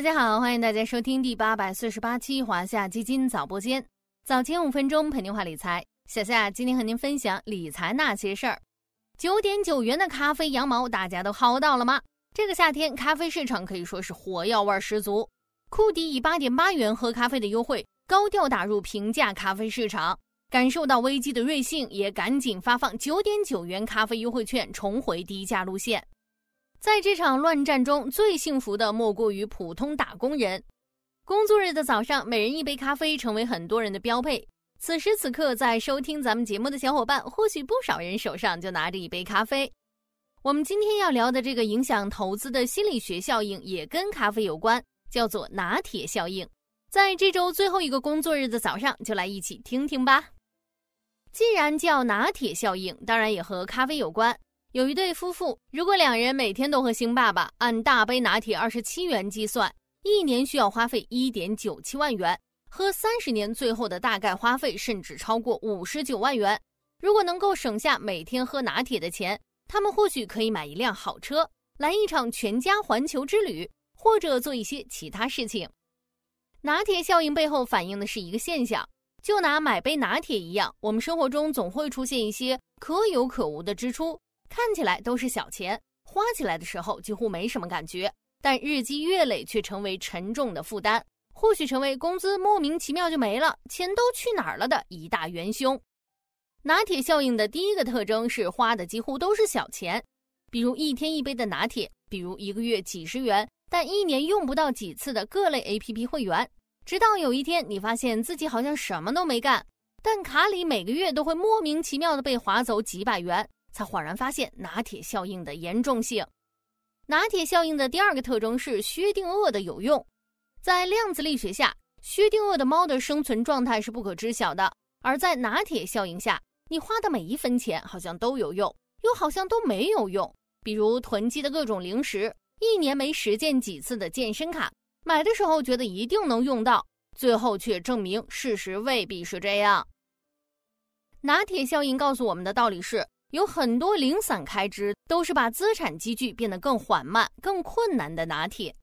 大家好，欢迎大家收听第八百四十八期华夏基金早播间，早前五分钟陪您话理财。小夏今天和您分享理财那些事儿。九点九元的咖啡羊毛，大家都薅到了吗？这个夏天咖啡市场可以说是火药味十足。库迪以八点八元喝咖啡的优惠，高调打入平价咖啡市场。感受到危机的瑞幸也赶紧发放九点九元咖啡优惠券，重回低价路线。在这场乱战中，最幸福的莫过于普通打工人。工作日的早上，每人一杯咖啡成为很多人的标配。此时此刻，在收听咱们节目的小伙伴，或许不少人手上就拿着一杯咖啡。我们今天要聊的这个影响投资的心理学效应，也跟咖啡有关，叫做拿铁效应。在这周最后一个工作日的早上，就来一起听听吧。既然叫拿铁效应，当然也和咖啡有关。有一对夫妇，如果两人每天都喝星爸爸，按大杯拿铁二十七元计算，一年需要花费一点九七万元，喝三十年，最后的大概花费甚至超过五十九万元。如果能够省下每天喝拿铁的钱，他们或许可以买一辆好车，来一场全家环球之旅，或者做一些其他事情。拿铁效应背后反映的是一个现象，就拿买杯拿铁一样，我们生活中总会出现一些可有可无的支出。看起来都是小钱，花起来的时候几乎没什么感觉，但日积月累却成为沉重的负担，或许成为工资莫名其妙就没了，钱都去哪儿了的一大元凶。拿铁效应的第一个特征是花的几乎都是小钱，比如一天一杯的拿铁，比如一个月几十元，但一年用不到几次的各类 APP 会员。直到有一天，你发现自己好像什么都没干，但卡里每个月都会莫名其妙的被划走几百元。才恍然发现拿铁效应的严重性。拿铁效应的第二个特征是薛定谔的有用。在量子力学下，薛定谔的猫的生存状态是不可知晓的；而在拿铁效应下，你花的每一分钱好像都有用，又好像都没有用。比如囤积的各种零食，一年没实践几次的健身卡，买的时候觉得一定能用到，最后却证明事实未必是这样。拿铁效应告诉我们的道理是。有很多零散开支都是把资产积聚变得更缓慢、更困难的拿铁。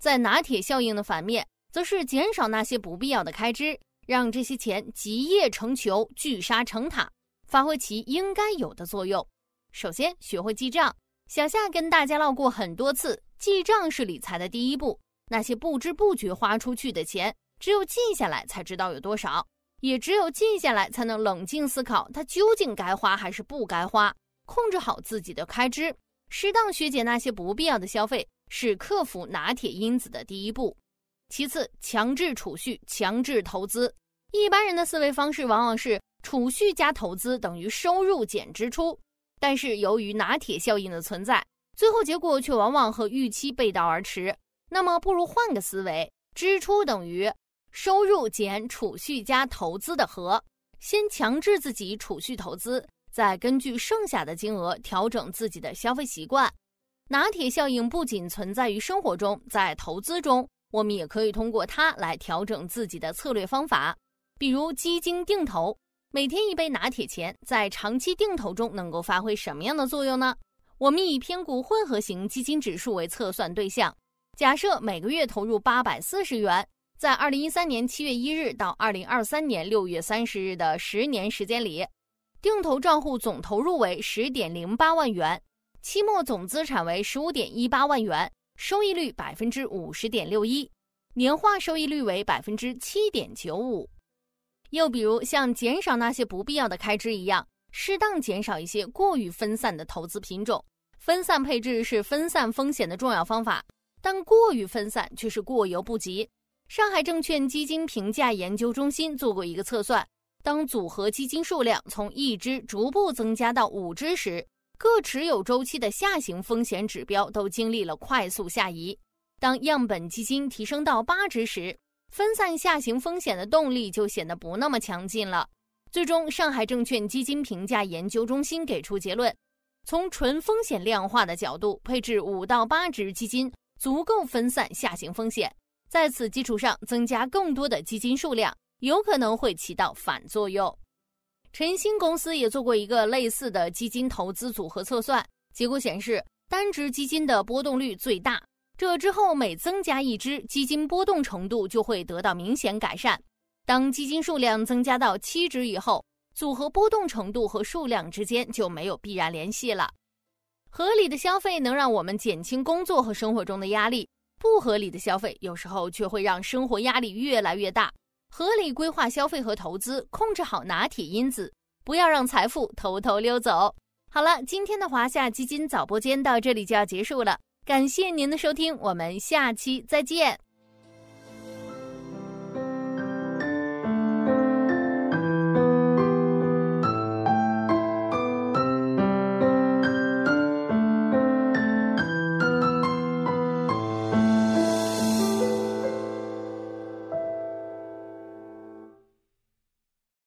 在拿铁效应的反面，则是减少那些不必要的开支，让这些钱集腋成裘、聚沙成塔，发挥其应该有的作用。首先，学会记账。小夏跟大家唠过很多次，记账是理财的第一步。那些不知不觉花出去的钱，只有记下来才知道有多少。也只有静下来，才能冷静思考它究竟该花还是不该花，控制好自己的开支，适当削减那些不必要的消费，是克服拿铁因子的第一步。其次，强制储蓄，强制投资。一般人的思维方式往往是储蓄加投资等于收入减支出，但是由于拿铁效应的存在，最后结果却往往和预期背道而驰。那么，不如换个思维，支出等于。收入减储蓄加投资的和，先强制自己储蓄投资，再根据剩下的金额调整自己的消费习惯。拿铁效应不仅存在于生活中，在投资中，我们也可以通过它来调整自己的策略方法。比如基金定投，每天一杯拿铁钱，在长期定投中能够发挥什么样的作用呢？我们以偏股混合型基金指数为测算对象，假设每个月投入八百四十元。在二零一三年七月一日到二零二三年六月三十日的十年时间里，定投账户总投入为十点零八万元，期末总资产为十五点一八万元，收益率百分之五十点六一，年化收益率为百分之七点九五。又比如像减少那些不必要的开支一样，适当减少一些过于分散的投资品种。分散配置是分散风险的重要方法，但过于分散却是过犹不及。上海证券基金评价研究中心做过一个测算，当组合基金数量从一只逐步增加到五只时，各持有周期的下行风险指标都经历了快速下移。当样本基金提升到八只时，分散下行风险的动力就显得不那么强劲了。最终，上海证券基金评价研究中心给出结论：从纯风险量化的角度，配置五到八只基金足够分散下行风险。在此基础上增加更多的基金数量，有可能会起到反作用。晨星公司也做过一个类似的基金投资组合测算，结果显示单只基金的波动率最大，这之后每增加一只，基金波动程度就会得到明显改善。当基金数量增加到七只以后，组合波动程度和数量之间就没有必然联系了。合理的消费能让我们减轻工作和生活中的压力，不合理的消费有时候却会让生活压力越来越大。合理规划消费和投资，控制好拿铁因子，不要让财富偷偷溜走。好了，今天的华夏基金早播间到这里就要结束了，感谢您的收听，我们下期再见。